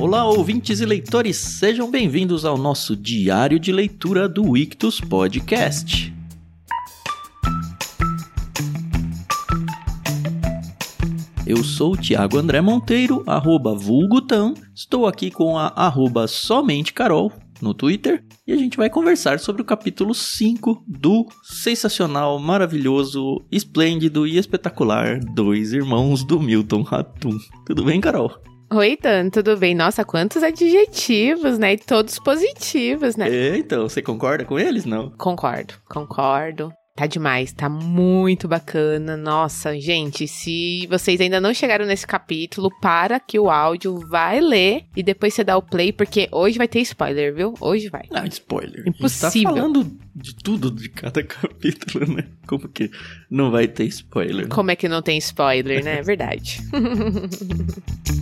Olá, ouvintes e leitores, sejam bem-vindos ao nosso diário de leitura do Ictus Podcast. Eu sou o Thiago André Monteiro, arroba estou aqui com a arroba somente Carol no Twitter e a gente vai conversar sobre o capítulo 5 do sensacional, maravilhoso, esplêndido e espetacular Dois Irmãos do Milton Ratum. Tudo bem, Carol? Oi, Dan, tudo bem? Nossa, quantos adjetivos, né? E todos positivos, né? É, então, você concorda com eles, não? Concordo, concordo. Tá demais, tá muito bacana. Nossa, gente, se vocês ainda não chegaram nesse capítulo, para que o áudio vai ler e depois você dá o play, porque hoje vai ter spoiler, viu? Hoje vai. Ah, spoiler. Impossível. A gente tá falando de tudo de cada capítulo, né? Como que não vai ter spoiler? Né? Como é que não tem spoiler, né? É verdade.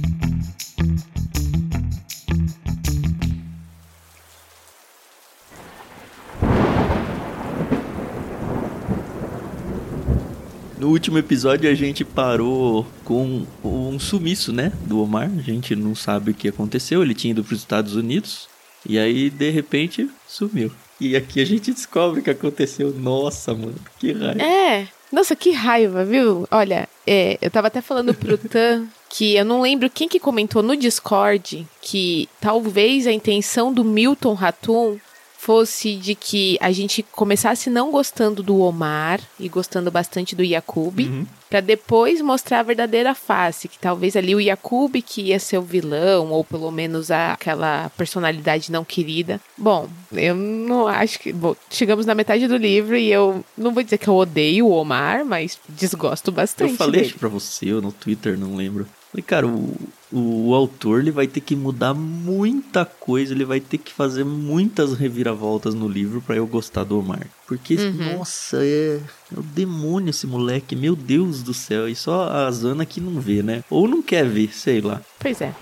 No último episódio a gente parou com um sumiço, né, do Omar. A gente não sabe o que aconteceu. Ele tinha ido para os Estados Unidos e aí de repente sumiu. E aqui a gente descobre o que aconteceu. Nossa, mano, que raiva. É, nossa, que raiva, viu? Olha, é, eu tava até falando pro Tan que eu não lembro quem que comentou no Discord que talvez a intenção do Milton Ratum fosse de que a gente começasse não gostando do Omar e gostando bastante do Yakub, uhum. para depois mostrar a verdadeira face, que talvez ali o Yakub que ia ser o vilão ou pelo menos a, aquela personalidade não querida. Bom, eu não acho que, bom, chegamos na metade do livro e eu não vou dizer que eu odeio o Omar, mas desgosto bastante. Eu falei dele. isso para você ou no Twitter, não lembro. Falei, cara, o, o, autor ele vai ter que mudar muita coisa, ele vai ter que fazer muitas reviravoltas no livro para eu gostar do Omar. Porque, uhum. nossa, é, é o demônio esse moleque, meu Deus do céu. E só a Zana que não vê, né? Ou não quer ver, sei lá. Pois é.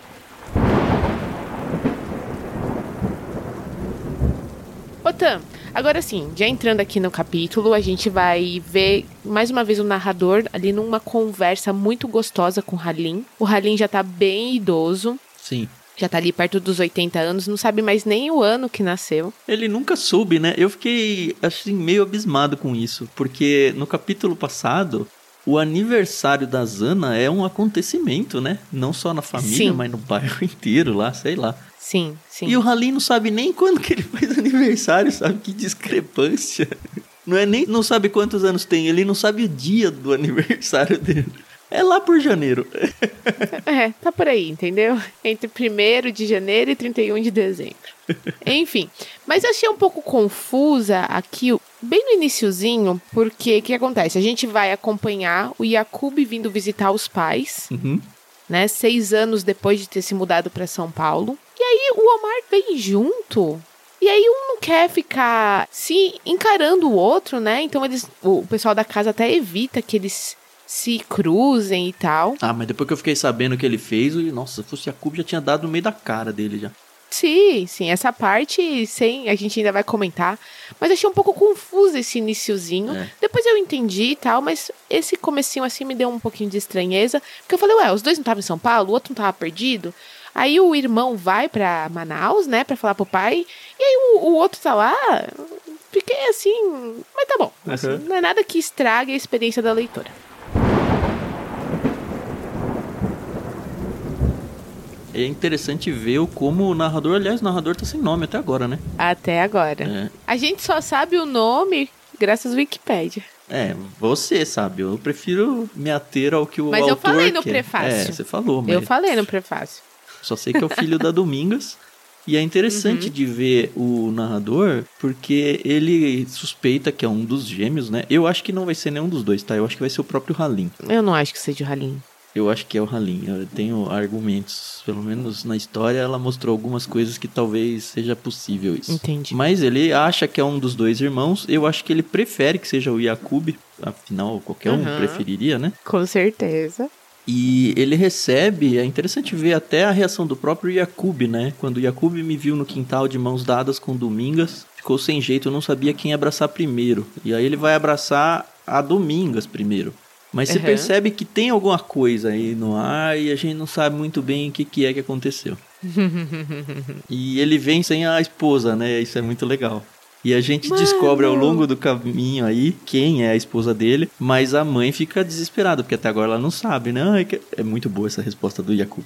Otam, Agora sim, já entrando aqui no capítulo, a gente vai ver mais uma vez o narrador ali numa conversa muito gostosa com o Halim. O Halim já tá bem idoso. Sim. Já tá ali perto dos 80 anos, não sabe mais nem o ano que nasceu. Ele nunca soube, né? Eu fiquei, assim, meio abismado com isso. Porque no capítulo passado, o aniversário da Zana é um acontecimento, né? Não só na família, Sim. mas no bairro inteiro lá, sei lá. Sim, sim. E o Halim não sabe nem quando que ele faz aniversário, sabe? Que discrepância. Não é nem não sabe quantos anos tem, ele não sabe o dia do aniversário dele. É lá por janeiro. É, tá por aí, entendeu? Entre 1 de janeiro e 31 de dezembro. Enfim, mas eu achei um pouco confusa aqui, bem no iniciozinho, porque o que acontece? A gente vai acompanhar o Yakub vindo visitar os pais, uhum. né? Seis anos depois de ter se mudado para São Paulo. E aí o Omar vem junto. E aí um não quer ficar se encarando o outro, né? Então eles, o pessoal da casa até evita que eles se cruzem e tal. Ah, mas depois que eu fiquei sabendo o que ele fez, nossa, se fosse Cube já tinha dado no meio da cara dele já. Sim, sim, essa parte sem a gente ainda vai comentar, mas achei um pouco confuso esse iniciozinho. É. Depois eu entendi e tal, mas esse comecinho assim me deu um pouquinho de estranheza, porque eu falei, ué, os dois não estavam em São Paulo, o outro não estava perdido. Aí o irmão vai para Manaus, né, para falar pro pai, e aí o, o, outro tá lá. Fiquei assim, mas tá bom. Uhum. Assim, não é nada que estrague a experiência da leitora. É interessante ver como o narrador, aliás, o narrador tá sem nome até agora, né? Até agora. É. A gente só sabe o nome graças ao Wikipedia. É, você sabe, eu prefiro me ater ao que o mas autor Mas eu falei no quer. prefácio. É, você falou, mas... Eu falei no prefácio. Só sei que é o filho da Domingas. E é interessante uhum. de ver o narrador, porque ele suspeita que é um dos gêmeos, né? Eu acho que não vai ser nenhum dos dois, tá? Eu acho que vai ser o próprio Halim. Eu não acho que seja o Halim. Eu acho que é o Halim. Eu tenho argumentos. Pelo menos na história ela mostrou algumas coisas que talvez seja possível isso. Entendi. Mas ele acha que é um dos dois irmãos. Eu acho que ele prefere que seja o Yakub. Afinal, qualquer uhum. um preferiria, né? Com certeza. E ele recebe, é interessante ver até a reação do próprio Yakub, né? Quando o Yakub me viu no quintal de mãos dadas com Domingas, ficou sem jeito, eu não sabia quem abraçar primeiro. E aí ele vai abraçar a Domingas primeiro. Mas você Uhum. percebe que tem alguma coisa aí no ar e a gente não sabe muito bem o que, que é que aconteceu. e ele vem sem a esposa, né? Isso é muito legal. E a gente Mano. descobre ao longo do caminho aí quem é a esposa dele, mas a mãe fica desesperada, porque até agora ela não sabe, né? É muito boa essa resposta do Yakub.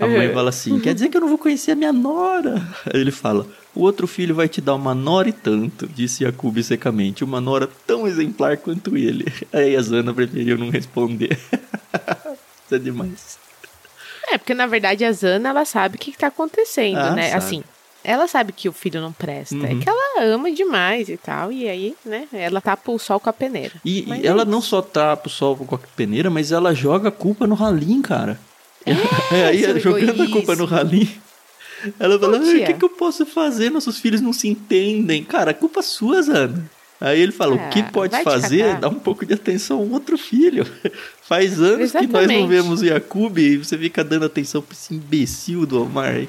A mãe Uhum. fala assim: quer dizer que eu não vou conhecer a minha nora? Aí ele fala: o outro filho vai te dar uma nora e tanto, disse Yakub secamente, uma nora tão exemplar quanto ele. Aí a Zana preferiu não responder. Isso é demais. É, porque na verdade a Zana, ela sabe o que, que tá acontecendo, Ah, né? sabe. Assim, ela sabe que o filho não presta. É Uhum. que ela ama demais e tal. E aí, né, ela tapa o sol com a peneira. E, e é ela isso. não só tapa o sol com a peneira, mas ela joga a culpa no Ralim, cara. É, aí seu jogando a culpa egoísmo. no Ralim. Ela fala, Ô, "Ai, o tia." que, que eu posso fazer? Nossos filhos não se entendem. Cara, a culpa é sua, Zana. Aí ele fala, o que Ah, pode fazer é dar um pouco de atenção a um outro filho. Faz anos que nós não Exatamente. vemos o Yakub e você fica dando atenção pra esse imbecil do Omar.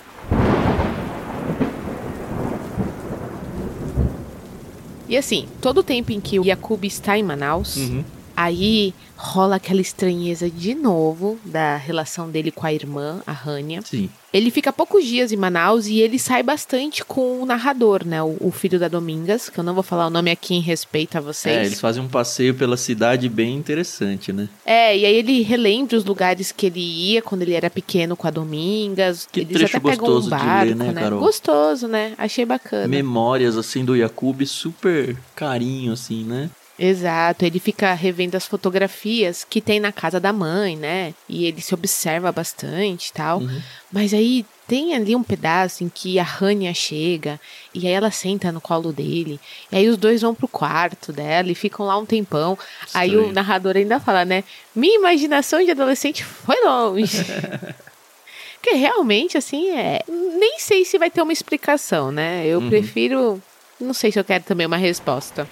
E assim, todo o tempo em que o Yakub está em Manaus, Uhum. Aí rola aquela estranheza de novo da relação dele com a irmã, a Rania. Sim. Ele fica poucos dias em Manaus e ele sai bastante com o narrador, né? O, o filho da Domingas, que eu não vou falar o nome aqui em respeito a vocês. É, eles fazem um passeio pela cidade bem interessante, né? É, e aí ele relembra os lugares que ele ia quando ele era pequeno com a Domingas. Que Eles trecho até gostoso um de barco, ler, né, Carol? Gostoso, né? Achei bacana. Memórias, assim, do Yakub, super carinho, assim, né? Exato, ele fica revendo as fotografias que tem na casa da mãe, né? E ele se observa bastante e tal. Uhum. Mas aí tem ali um pedaço em que a Rania chega e aí ela senta no colo dele. E aí os dois vão pro quarto dela e ficam lá um tempão. Aí o Estranho. narrador ainda fala, né? Minha imaginação de adolescente foi longe. Porque realmente, assim, é. Nem sei se vai ter uma explicação, né? Eu Uhum. prefiro. Não sei se eu quero também uma resposta.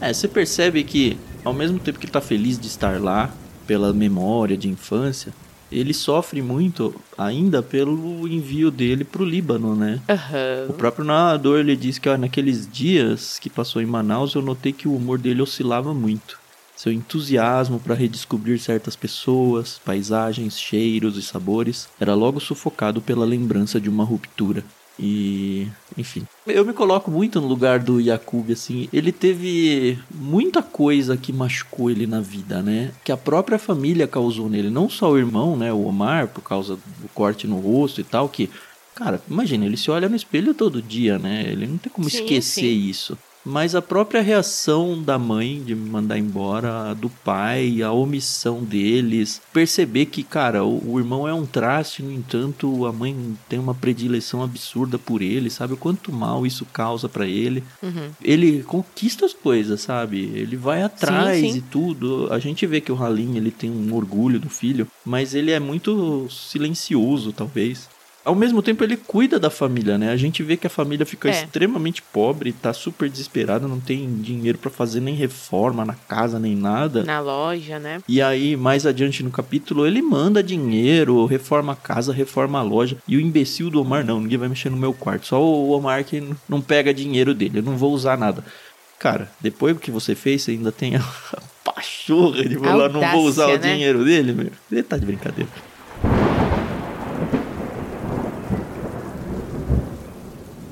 É, você percebe que, ao mesmo tempo que ele tá feliz de estar lá, pela memória de infância, ele sofre muito ainda pelo envio dele pro Líbano, né? Aham. O próprio narrador ele diz que ó, naqueles dias que passou em Manaus eu notei que o humor dele oscilava muito. Seu entusiasmo para redescobrir certas pessoas, paisagens, cheiros e sabores era logo sufocado pela lembrança de uma ruptura. E, enfim, eu me coloco muito no lugar do Yakub assim. Ele teve muita coisa que machucou ele na vida, né? Que a própria família causou nele, não só o irmão, né, o Omar, por causa do corte no rosto e tal, que Cara, imagina, ele se olha no espelho todo dia, né? Ele não tem como Sim, esquecer sim. isso. Mas a própria reação da mãe de me mandar embora, a do pai, a omissão deles, perceber que, cara, o, irmão é um traste, no entanto, a mãe tem uma predileção absurda por ele, sabe? O quanto mal isso causa pra ele. Uhum. Ele conquista as coisas, sabe? Ele vai atrás sim. e tudo. A gente vê que o Halim, ele tem um orgulho do filho, mas ele é muito silencioso, talvez. Ao mesmo tempo, ele cuida da família, né? A gente vê que a família fica É. extremamente pobre, tá super desesperada, não tem dinheiro pra fazer nem reforma na casa, nem nada. Na loja, né? E aí, mais adiante no capítulo, ele manda dinheiro, reforma a casa, reforma a loja. E o imbecil do Omar, não, ninguém vai mexer no meu quarto. Só o Omar que não pega dinheiro dele, eu não vou usar nada. Cara, depois do que você fez, você ainda tem a pachorra de falar, não vou usar o né? dinheiro dele, meu. Ele tá de brincadeira.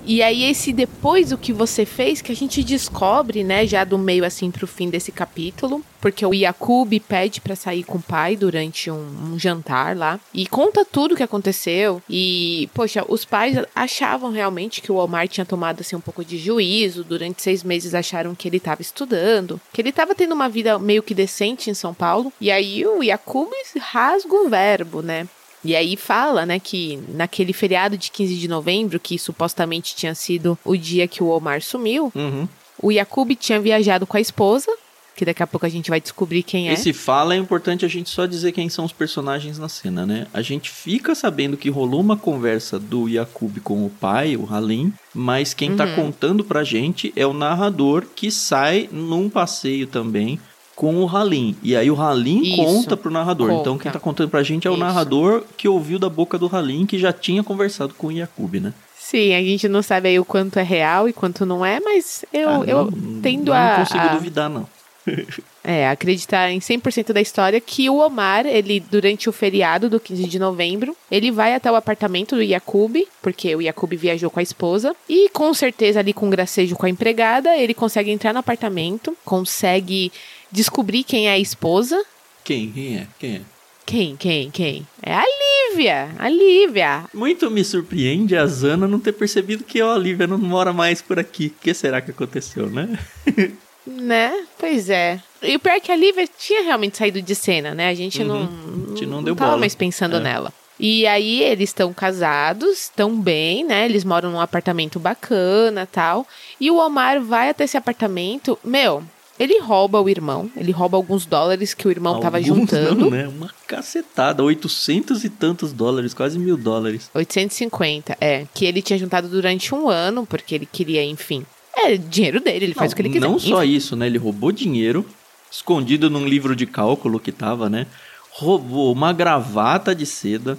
E aí, esse depois do que você fez, que a gente descobre, né, já do meio assim pro fim desse capítulo, porque o Yakub pede pra sair com o pai durante um, um jantar lá e conta tudo o que aconteceu. E, poxa, os pais achavam realmente que o Omar tinha tomado assim um pouco de juízo. Durante seis meses acharam que ele tava estudando, que ele tava tendo uma vida meio que decente em São Paulo. E aí o Yakub rasga o verbo, né? E aí fala, né, que naquele feriado de 15 de novembro, que supostamente tinha sido o dia que o Omar sumiu, Uhum. o Yakub tinha viajado com a esposa, que daqui a pouco a gente vai descobrir quem é. Esse fala é importante a gente só dizer quem são os personagens na cena, né? A gente fica sabendo que rolou uma conversa do Yakub com o pai, o Halim, mas quem tá Uhum. contando pra gente é o narrador que sai num passeio também com o Halim. E aí o Halim Isso. conta pro narrador. Conta. Então quem tá contando pra gente é o Isso. narrador que ouviu da boca do Halim que já tinha conversado com o Yakub, né? Sim, a gente não sabe aí o quanto é real e quanto não é, mas eu, Ah, eu não- tendo não a, consigo a- duvidar, não. é, acreditar em 100% da história que o Omar, ele durante o feriado do 15 de novembro, ele vai até o apartamento do Yakub, porque o Yakub viajou com a esposa, e com certeza ali com gracejo com a empregada, ele consegue entrar no apartamento, consegue descobrir quem é a esposa. Quem? Quem é? Quem é? Quem, quem, quem? É a Lívia, a Lívia. Muito me surpreende a Zana não ter percebido que a Olivia não mora mais por aqui. O que será que aconteceu, né? Né? Pois é. E o pior é que a Lívia tinha realmente saído de cena, né? A gente não, Uhum. A gente não deu tava bola. mais pensando É. nela. E aí eles estão casados, estão bem, né? Eles moram num apartamento bacana tal. E o Omar vai até esse apartamento. Meu, ele rouba o irmão. Ele rouba alguns dólares que o irmão tava Alguns juntando. Não, né? Uma cacetada. 800 e tantos dólares, quase mil dólares. 850, é. Que ele tinha juntado durante um ano, porque ele queria, enfim. É dinheiro dele, ele faz o que ele quiser. Não só Enfim. isso, né? Ele roubou dinheiro, escondido num livro de cálculo que tava, né? Roubou uma gravata de seda,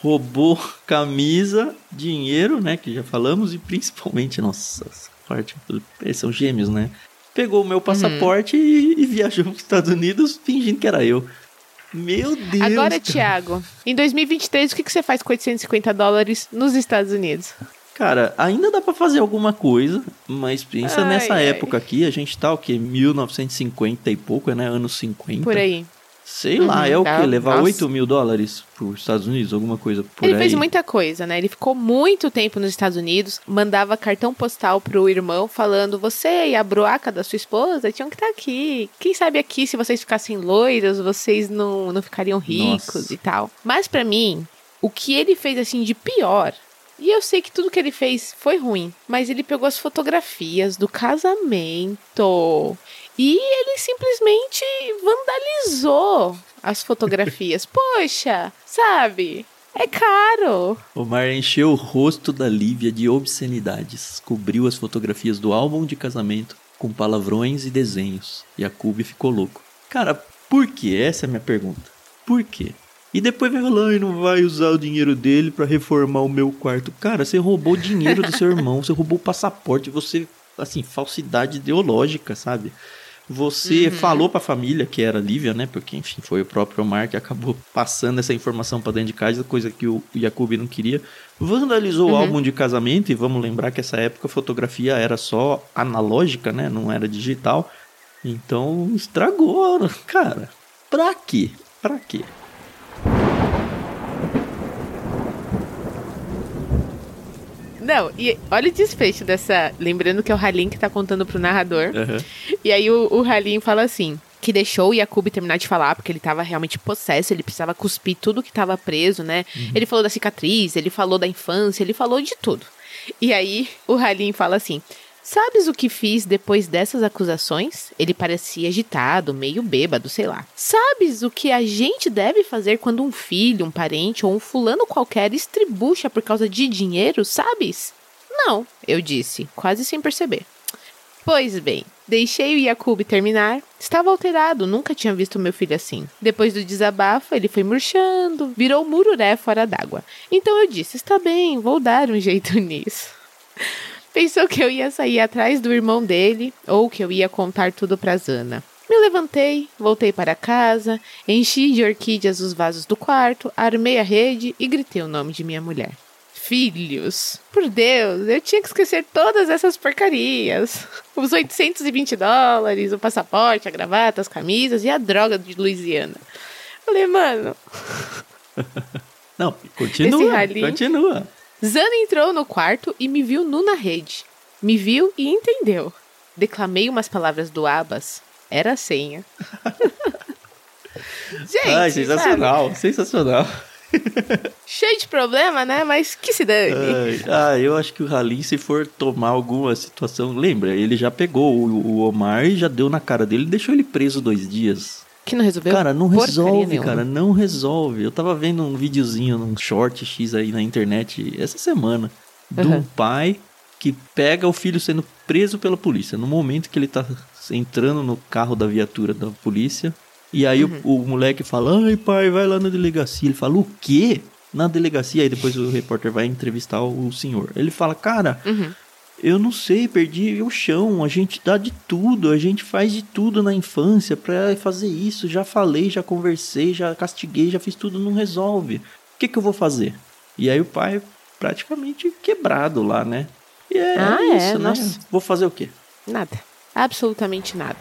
roubou camisa, dinheiro, né? Que já falamos, e principalmente, nossa, essa parte. Eles são gêmeos, né? Pegou o meu passaporte e, e viajou para os Estados Unidos fingindo que era eu. Meu Deus! Agora, cara. Tiago, em 2023, o que, que você faz com 850 dólares nos Estados Unidos? Cara, ainda dá pra fazer alguma coisa, mas pensa Ai, nessa ai. época aqui, a gente tá o quê? 1950 e pouco, né? Anos 50. Por aí. Sei lá, Uhum, é o dá- quê? Levar nossa. 8 mil dólares pros Estados Unidos? Alguma coisa por ele aí? fez muita coisa, né? Ele ficou muito tempo nos Estados Unidos, mandava cartão postal pro irmão falando: você e a broaca da sua esposa tinham que estar aqui. Quem sabe aqui, se vocês ficassem loiros, vocês não, não ficariam ricos Nossa. e tal. Mas pra mim, o que ele fez assim de pior. E eu sei que tudo que ele fez foi ruim, mas ele pegou as fotografias do casamento e ele simplesmente vandalizou as fotografias. Poxa, sabe? É caro. O Mar encheu o rosto da Lívia de obscenidades, cobriu as fotografias do álbum de casamento com palavrões e desenhos, e a Cube ficou louco. Cara, por que? Essa é a minha pergunta. Por quê? E depois vai falar, ai, não vai usar o dinheiro dele pra reformar o meu quarto. Cara, você roubou o dinheiro do seu irmão, você roubou o passaporte, você, assim, falsidade ideológica, sabe? Você falou pra família que era Lívia, né? Porque, enfim, foi o próprio Omar que acabou passando essa informação pra dentro de casa, coisa que o Jacob não queria. Vandalizou o álbum de casamento, e vamos lembrar que essa época a fotografia era só analógica, né? Não era digital. Então, estragou, cara. Pra quê? Pra quê? Não, e olha o desfecho dessa. Lembrando que é o Halim que tá contando pro narrador. Aham. E aí o, o Halim fala assim: que deixou o Yakub terminar de falar, porque ele tava realmente possesso, ele precisava cuspir tudo que tava preso, né? Ele falou da cicatriz, ele falou da infância, ele falou de tudo. E aí o Halim fala assim: Sabes o que fiz depois dessas acusações? Ele parecia agitado, meio bêbado, sei lá. Sabes o que a gente deve fazer quando um filho, um parente ou um fulano qualquer estribucha por causa de dinheiro, sabes? Não, eu disse, quase sem perceber. Pois bem, deixei o Yakub terminar. Estava alterado, nunca tinha visto meu filho assim. Depois do desabafo, ele foi murchando, virou mururé fora d'água. Então eu disse: está bem, vou dar um jeito nisso. Pensou que eu ia sair atrás do irmão dele ou que eu ia contar tudo pra Zana. Me levantei, voltei para casa, enchi de orquídeas os vasos do quarto, armei a rede e gritei o nome de minha mulher. Filhos, por Deus, eu tinha que esquecer todas essas porcarias. Os 820 dólares, o passaporte, a gravata, as camisas e a droga de Louisiana. Falei, mano, Não, continua. Continua. Zana entrou no quarto e me viu nu na rede. Me viu e entendeu. Declamei umas palavras do Abas. Era a senha. Gente, Ai, sabe? sensacional, sensacional. cheio de problema, né? Mas que se dane. Ah, eu acho que o Halim, se for tomar alguma situação, lembra, ele já pegou o, o Omar e já deu na cara dele e deixou ele preso dois dias. Que não resolveu? Cara, não porcaria resolve, nenhuma. cara, não resolve. Eu tava vendo um videozinho, num short X aí na internet essa semana, de um Uhum. pai que pega o filho sendo preso pela polícia. No momento que ele tá entrando no carro da viatura da polícia, e aí Uhum. o, o moleque fala: Ai, pai, vai lá na delegacia. Ele fala: O quê? na delegacia, aí depois o repórter vai entrevistar o senhor. Ele fala, cara, Uhum. Eu não sei, perdi o chão, a gente dá de tudo, a gente faz de tudo na infância pra fazer isso. Já falei, já conversei, já castiguei, já fiz tudo, não resolve. O que, que eu vou fazer? E aí o pai praticamente quebrado lá, né? E é Ah, é? isso, né? Nossa. Vou fazer o quê? Nada. Absolutamente nada.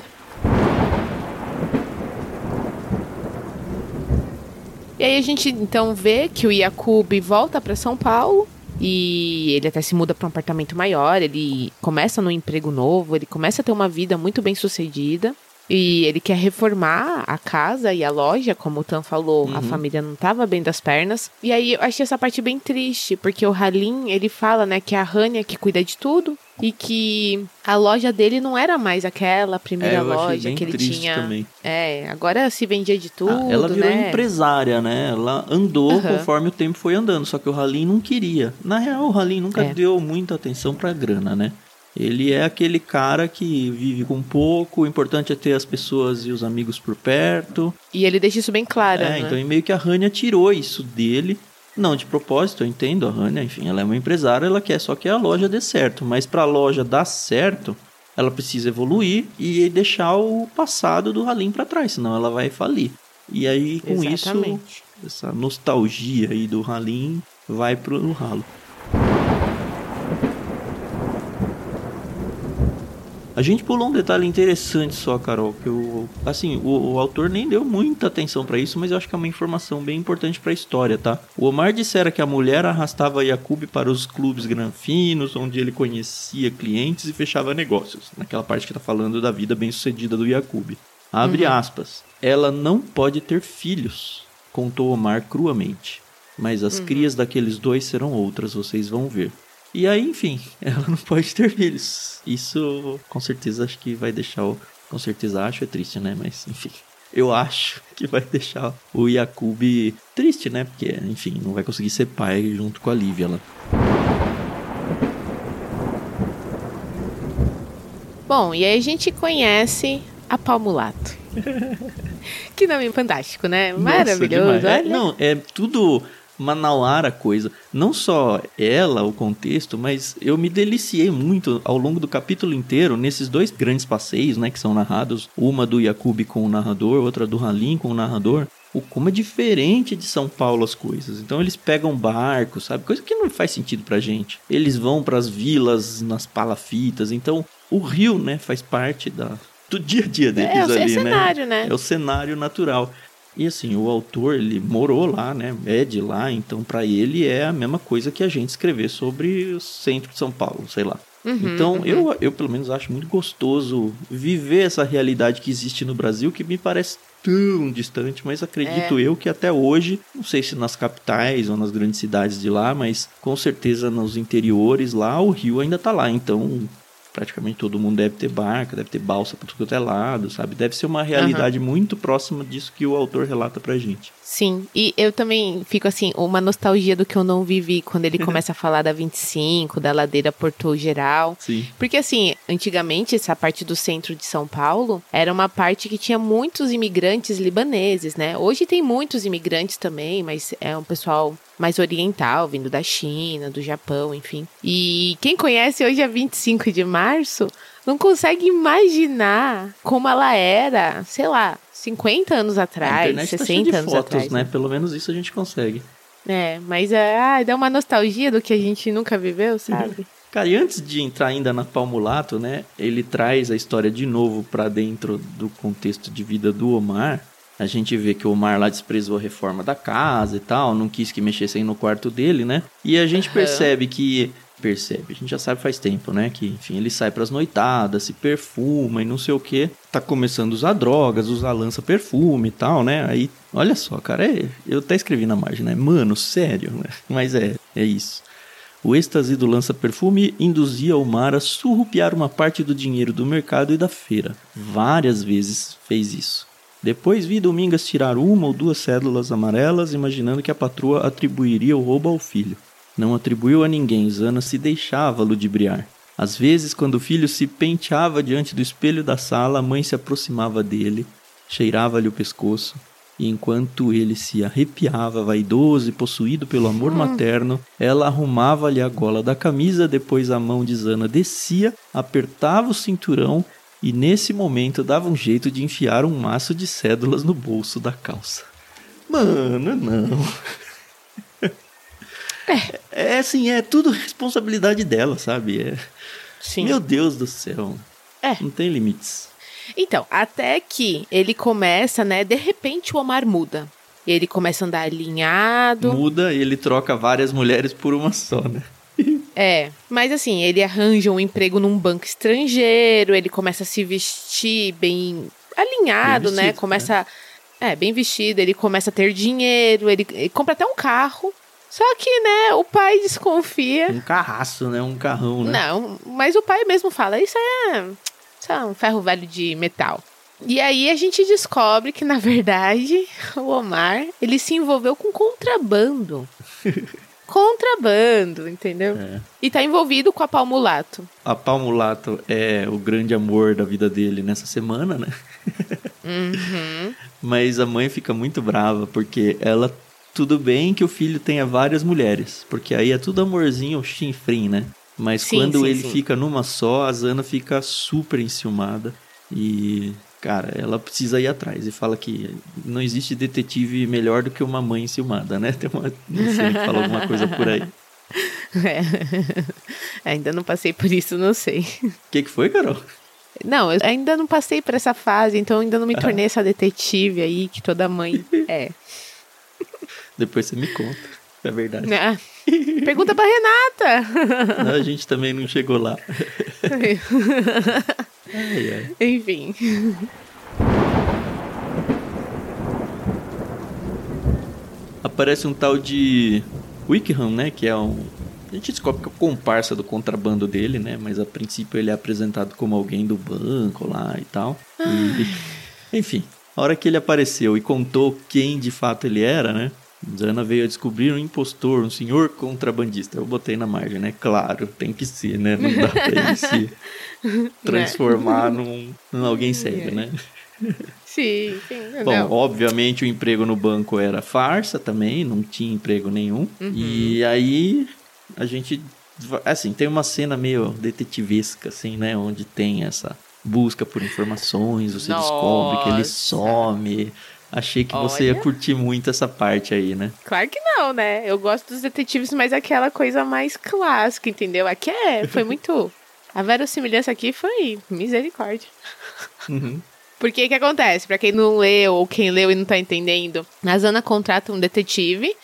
E aí a gente então vê que o Yakub volta para São Paulo e ele até se muda para um apartamento maior, ele começa num emprego novo, ele começa a ter uma vida muito bem sucedida. E ele quer reformar a casa e a loja, como o Tan falou, a família não tava bem das pernas. E aí eu achei essa parte bem triste, porque o Halim, ele fala, né, que é a Rania que cuida de tudo e que a loja dele não era mais aquela primeira É, loja que ele tinha. também. É, agora se vendia de tudo, Ah, ela virou né? empresária, né? Ela andou Aham. conforme o tempo foi andando, só que o Halim não queria. Na real, o Halim nunca É. deu muita atenção pra grana, né? Ele é aquele cara que vive com pouco, o importante é ter as pessoas e os amigos por perto. E ele deixa isso bem claro, é, né? então meio que a Rania tirou isso dele. Não de propósito, eu entendo a Rania, enfim, ela é uma empresária, ela quer só que a loja dê certo. Mas pra loja dar certo, ela precisa evoluir e deixar o passado do Halim pra trás, senão ela vai falir. E aí, com isso, Exatamente. essa nostalgia aí do Halim vai pro ralo. A gente pulou um detalhe interessante só, Carol, que eu, assim, o, o autor nem deu muita atenção pra isso, mas eu acho que é uma informação bem importante pra história, tá? O Omar dissera que a mulher arrastava Yakub para os clubes granfinos, onde ele conhecia clientes e fechava negócios, naquela parte que tá falando da vida bem-sucedida do Yakub. Abre aspas. Ela não pode ter filhos, contou Omar cruamente. Mas as crias daqueles dois serão outras, vocês vão ver. E aí, enfim, ela não pode ter filhos. Isso, com certeza, acho que vai deixar o. Com certeza, acho é triste, né? Mas, enfim. Eu acho que vai deixar o Yakub triste, né? Porque, enfim, não vai conseguir ser pai junto com a Lívia lá. Bom, e aí a gente conhece a Palmulato. que nome fantástico, né? Maravilhoso. Nossa. É, não, é tudo manauara a coisa. Não só ela, o contexto, mas eu me deliciei muito ao longo do capítulo inteiro nesses dois grandes passeios, né, que são narrados, uma do Yakub com o narrador, outra do Halim com o narrador. O como é diferente de São Paulo as coisas. Então eles pegam barco, sabe? Coisa que não faz sentido pra gente. Eles vão pras vilas, nas palafitas. Então o rio, né, faz parte da, do dia a dia deles É, o ali, cenário, né? É o cenário natural. E assim, o autor, ele morou lá, né? É de lá, então para ele é a mesma coisa que a gente escrever sobre o centro de São Paulo, sei lá. Uhum, então, eu, eu pelo menos acho muito gostoso viver essa realidade que existe no Brasil, que me parece tão distante, mas acredito É. eu que até hoje, não sei se nas capitais ou nas grandes cidades de lá, mas com certeza nos interiores lá, o rio ainda tá lá. Então, praticamente todo mundo deve ter barca, deve ter balsa por tudo quanto é lado, sabe? Deve ser uma realidade muito próxima disso que o autor relata pra gente. Sim, e eu também fico assim, uma nostalgia do que eu não vivi quando ele começa a falar da 25, da ladeira Porto Geral. Sim. Porque assim, antigamente essa parte do centro de São Paulo era uma parte que tinha muitos imigrantes libaneses, né? Hoje tem muitos imigrantes também, mas é um pessoal mais oriental, vindo da China, do Japão, enfim. E quem conhece hoje a 25 de março não consegue imaginar como ela era, sei lá, 50 anos a atrás, tá cheia 60 de anos fotos, atrás. né? Pelo menos isso a gente consegue. É, mas é, ah, dá uma nostalgia do que a gente nunca viveu, sabe? Cara, e antes de entrar ainda na Palmulato, né? Ele traz a história de novo pra dentro do contexto de vida do Omar. A gente vê que o Omar lá desprezou a reforma da casa e tal, não quis que mexessem no quarto dele, né? E a gente percebe que percebe, a gente já sabe faz tempo, né, que enfim, ele sai pras noitadas, se perfuma e não sei o que, tá começando a usar drogas, usar lança perfume e tal, né? Aí, olha só, cara, é, eu até escrevi na margem, né? Mano, sério, né? Mas é, é isso. O êxtase do lança-perfume induzia Omar a surrupiar uma parte do dinheiro do mercado e da feira. Várias vezes fez isso. Depois vi Domingas tirar uma ou duas cédulas amarelas, imaginando que a patroa atribuiria o roubo ao filho. Não atribuiu a ninguém, Zana se deixava ludibriar. Às vezes, quando o filho se penteava diante do espelho da sala, a mãe se aproximava dele, cheirava-lhe o pescoço E enquanto ele se arrepiava, vaidoso e possuído pelo amor Hum. materno, ela arrumava-lhe a gola da camisa, depois a mão de Zana descia, apertava o cinturão e nesse momento dava um jeito de enfiar um maço de cédulas no bolso da calça. Mano, não. É, assim, é tudo responsabilidade dela, sabe? É... Sim. Meu Deus do céu. É. Não tem limites. Então, até que ele começa, né? De repente o Omar muda. E ele começa a andar alinhado. Muda e ele troca várias mulheres por uma só, né? É, mas assim, ele arranja um emprego num banco estrangeiro, ele começa a se vestir bem alinhado, Bem né? vestido, Começa. É, bem vestido, ele começa a ter dinheiro, ele, ele compra até um carro. Só que, né, o pai desconfia. Um carraço, né? Um carrão, né? Não, mas o pai mesmo fala, isso é, isso é um ferro velho de metal. E aí a gente descobre que, na verdade, o Omar, ele se envolveu com contrabando. contrabando, entendeu? É. E tá envolvido com a Palmulato. A Palmulato é o grande amor da vida dele nessa semana, né? Uhum. Mas a mãe fica muito brava porque ela. Tudo bem que o filho tenha várias mulheres, porque aí é tudo amorzinho chinfrim, né? Mas Sim, quando sim, ele sim. fica numa só, a Zana fica super enciumada. E, cara, ela precisa ir atrás. E fala que não existe detetive melhor do que uma mãe enciumada, né? Tem uma. Não sei, fala alguma coisa por aí. É. Ainda não passei por isso, não sei. O que, que foi, Carol? Não, eu ainda não passei por essa fase, então ainda não me tornei essa detetive aí que toda mãe é. Depois você me conta. É verdade. Ah, Pergunta pra Renata. A gente também não chegou lá. Ai, ai. Enfim. Aparece um tal de Wickham, né? Que é um. A gente descobre que é o comparsa do contrabando dele, né? Mas a princípio ele é apresentado como alguém do banco lá e tal. E, enfim, a hora que ele apareceu e contou quem de fato ele era, né? Zana veio a descobrir um impostor, um senhor contrabandista. Eu botei na margem, né? Claro, tem que ser, né? Não dá pra ele se transformar num, num alguém sério, né? Sim, sim. Bom, não. obviamente o emprego no banco era farsa também, não tinha emprego nenhum. E aí a gente, assim, tem uma cena meio detetivesca, assim, né? Onde tem essa busca por informações, você descobre que ele Nossa. some. Achei que você ia Olha. curtir muito essa parte aí, né? Claro que não, né? Eu gosto dos detetives, mas aquela coisa mais clássica, entendeu? Aqui é, foi muito. A verossimilhança aqui foi misericórdia. Uhum. Porque o que acontece? Pra quem não leu ou quem leu e não tá entendendo, a Zana contrata um detetive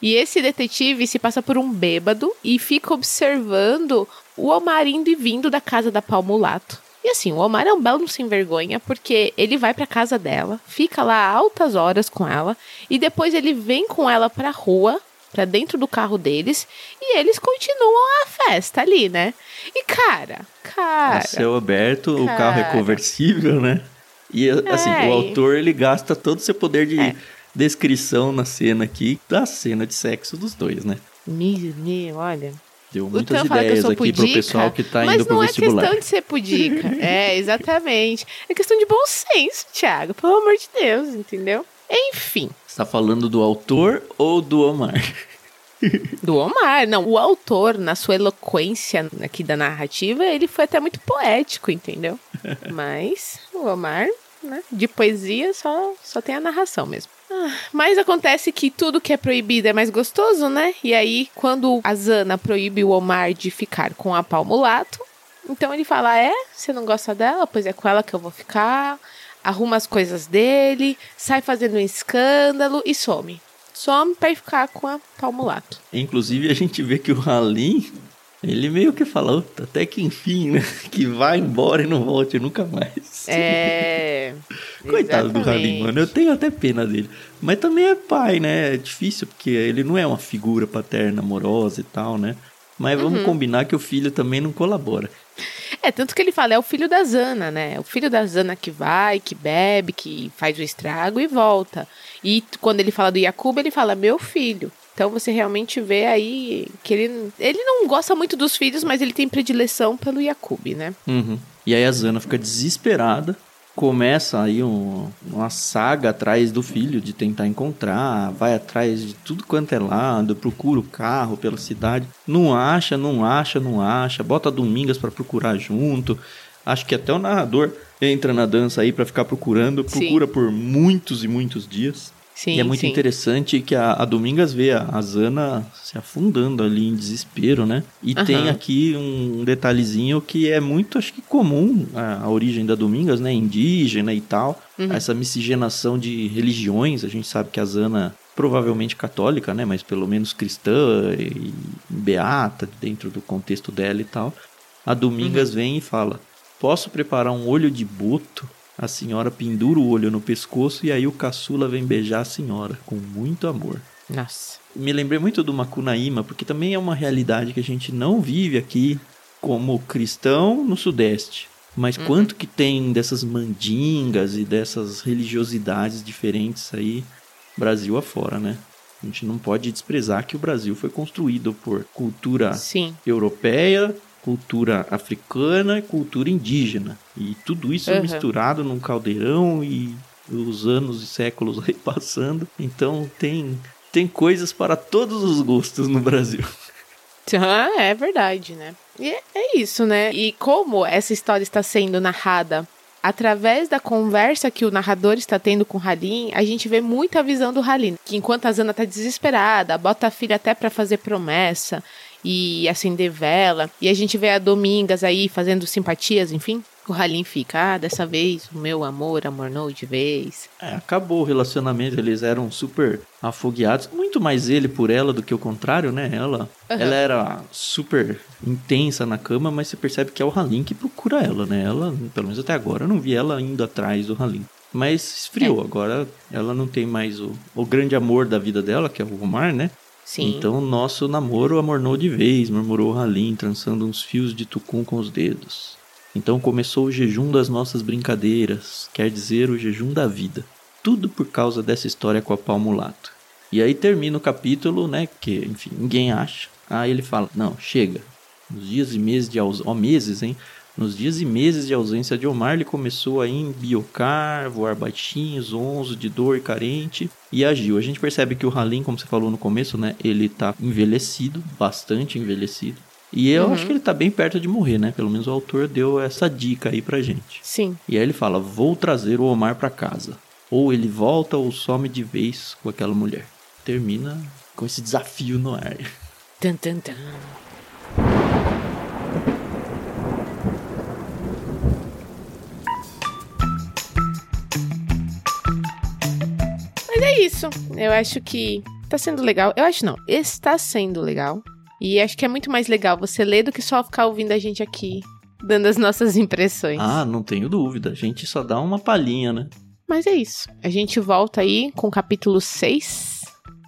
e esse detetive se passa por um bêbado e fica observando o Omar indo e vindo da casa da Palmulato. E assim, o Omar é um belo sem vergonha porque ele vai pra casa dela, fica lá altas horas com ela e depois ele vem com ela pra rua, pra dentro do carro deles e eles continuam a festa ali, né? E cara, cara, A céu aberto, o carro é Cara. conversível, né? E assim, É, o autor ele gasta todo o seu poder de É. descrição na cena aqui da cena de sexo dos dois, né? meu, meu, olha. Deu O muitas ideias aqui pro pudica, pessoal que tá mas indo pro não é vestibular. questão de ser pudica. é, exatamente. É questão de bom senso, Thiago. Pelo amor de Deus, entendeu? Enfim, Você tá falando do autor ou do Omar? do Omar. Não, o autor, na sua eloquência aqui da narrativa, ele foi até muito poético, entendeu? Mas o Omar, né, de poesia, só, só tem a narração mesmo. Mas acontece que tudo que é proibido é mais gostoso, né? E aí, quando a Zana proíbe o Omar de ficar com a Palmulato, então ele fala: É, você não gosta dela? Pois é com ela que eu vou ficar. Arruma as coisas dele, sai fazendo um escândalo e some. Some ir ficar com a Palmulato. Inclusive a gente vê que o Halim, ele meio que falou, até que enfim, né? Que vai embora e não volte nunca mais. É. Coitado do exatamente. mano. Eu tenho até pena dele. Mas também é pai, né? É difícil, porque ele não é uma figura paterna, amorosa e tal, né? Mas Uhum. vamos combinar que o filho também não colabora. É, tanto que ele fala, é o filho da Zana, né? O filho da Zana que vai, que bebe, que faz o estrago e volta. E quando ele fala do Yakuba, ele fala, meu filho. Então você realmente vê aí que ele, ele não gosta muito dos filhos, mas ele tem predileção pelo Yakub, né? Uhum. E aí a Zana fica desesperada começa aí um, uma saga atrás do filho de tentar encontrar, vai atrás de tudo quanto é lado, procura o carro pela cidade, não acha, não acha, não acha, bota Domingas para procurar junto. Acho que até o narrador entra na dança aí para ficar procurando, procura sim. por muitos e muitos dias. Sim, e é muito sim. interessante que a, a, Domingas vê a, Zana se afundando ali em desespero, né? E uhum. tem aqui um detalhezinho que é muito, acho que comum a, a origem da Domingas, né? Indígena e tal. Uhum. Essa miscigenação de religiões. A gente sabe que a Zana provavelmente católica, né? Mas pelo menos cristã e beata dentro do contexto dela e tal. A Domingas uhum. vem e fala: Posso preparar um olho de boto a senhora pendura o olho no pescoço e aí o caçula vem beijar a senhora com muito amor. Nossa. Me lembrei muito do Macunaíma, porque também é uma realidade que a gente não vive aqui como cristão no Sudeste. Mas uhum. quanto que tem dessas mandingas e dessas religiosidades diferentes aí, Brasil afora, né? A gente não pode desprezar que o Brasil foi construído por cultura Sim. europeia, cultura africana e cultura indígena. E tudo isso uhum. misturado num caldeirão e os anos e séculos aí passando. Então tem, tem coisas para todos os gostos no Brasil. Ah, é verdade, né? E é, é isso, né? E como essa história está sendo narrada através da conversa que o narrador está tendo com o Halim, a gente vê muita visão do Halim. Que enquanto a Zana está desesperada, bota a filha até para fazer promessa e acender vela. E a gente vê a Domingas aí fazendo simpatias, enfim. O Halim fica, ah, dessa vez o meu amor amornou de vez. É, acabou o relacionamento, eles eram super afogueados. Muito mais ele por ela do que o contrário, né? Ela, uhum. ela era super intensa na cama, mas você percebe que é o Halim que procura ela, né? Ela, pelo menos até agora, eu não vi ela indo atrás do Halim. Mas esfriou, é. agora ela não tem mais o, o grande amor da vida dela, que é o Omar, né? Sim. Então nosso namoro amornou de vez, murmurou Halim, trançando uns fios de tucum com os dedos. Então começou o jejum das nossas brincadeiras, quer dizer, o jejum da vida. Tudo por causa dessa história com a pau mulato. E aí termina o capítulo, né, que, enfim, ninguém acha. Aí ele fala, não, chega. Nos dias e meses de ó, meses, hein? Nos dias e meses de ausência de Omar, ele começou a embiocar, voar baixinho, zonzo, de dor e carente, e agiu. A gente percebe que o Halim, como você falou no começo, né? Ele tá envelhecido, bastante envelhecido. E eu uhum. acho que ele tá bem perto de morrer, né? Pelo menos o autor deu essa dica aí pra gente. Sim. E aí ele fala: Vou trazer o Omar para casa. Ou ele volta ou some de vez com aquela mulher. Termina com esse desafio no ar. Tum, tum, tum. É isso. Eu acho que tá sendo legal. Eu acho não, está sendo legal. E acho que é muito mais legal você ler do que só ficar ouvindo a gente aqui, dando as nossas impressões. Ah, não tenho dúvida. A gente só dá uma palhinha, né? Mas é isso. A gente volta aí com o capítulo 6.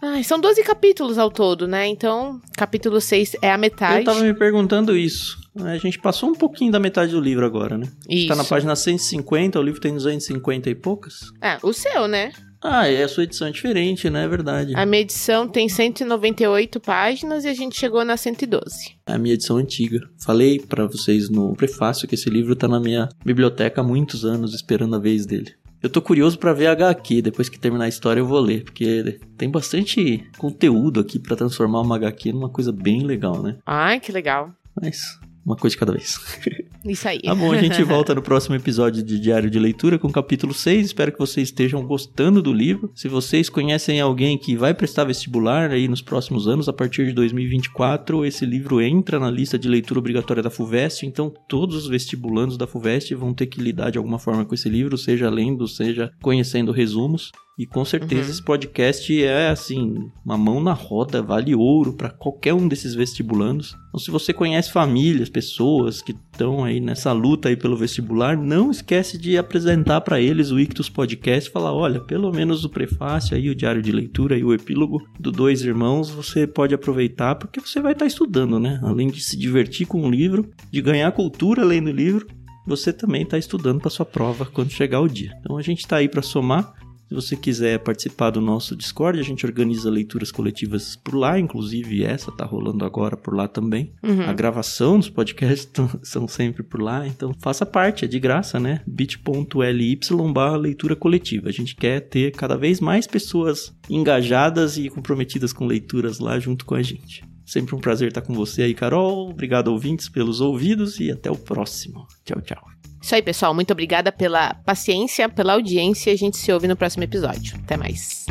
Ai, são 12 capítulos ao todo, né? Então, capítulo 6 é a metade. Eu tava me perguntando isso. A gente passou um pouquinho da metade do livro agora, né? Isso. Tá na página 150, o livro tem 250 e poucas. É, o seu, né? Ah, é a sua edição é diferente, né? É verdade. A minha edição tem 198 páginas e a gente chegou na 112. É a minha edição antiga. Falei para vocês no prefácio que esse livro tá na minha biblioteca há muitos anos esperando a vez dele. Eu tô curioso para ver a HQ, depois que terminar a história eu vou ler, porque tem bastante conteúdo aqui para transformar uma HQ numa coisa bem legal, né? Ai, que legal. Mas uma coisa de cada vez. Isso aí. Tá bom, a gente volta no próximo episódio de Diário de Leitura com o capítulo 6. Espero que vocês estejam gostando do livro. Se vocês conhecem alguém que vai prestar vestibular aí nos próximos anos, a partir de 2024, esse livro entra na lista de leitura obrigatória da FUVEST, então todos os vestibulandos da FUVEST vão ter que lidar de alguma forma com esse livro, seja lendo, seja conhecendo resumos. E com certeza uhum. esse podcast é assim, uma mão na roda, vale ouro para qualquer um desses vestibulandos. Então se você conhece famílias, pessoas que estão aí nessa luta aí pelo vestibular, não esquece de apresentar para eles o Ictus Podcast falar, olha, pelo menos o prefácio aí, o diário de leitura e o epílogo do Dois Irmãos, você pode aproveitar porque você vai estar tá estudando, né? Além de se divertir com o livro, de ganhar cultura lendo o livro, você também está estudando para sua prova quando chegar o dia. Então a gente está aí para somar Se você quiser participar do nosso Discord, a gente organiza leituras coletivas por lá, inclusive essa tá rolando agora por lá também. Uhum. A gravação dos podcasts são sempre por lá, então faça parte, é de graça, né? bit.ly barra leitura coletiva. A gente quer ter cada vez mais pessoas engajadas e comprometidas com leituras lá junto com a gente. Sempre um prazer estar com você aí, Carol. Obrigado, ouvintes, pelos ouvidos e até o próximo. Tchau, tchau. Isso aí, pessoal. Muito obrigada pela paciência, pela audiência. A gente se ouve no próximo episódio. Até mais.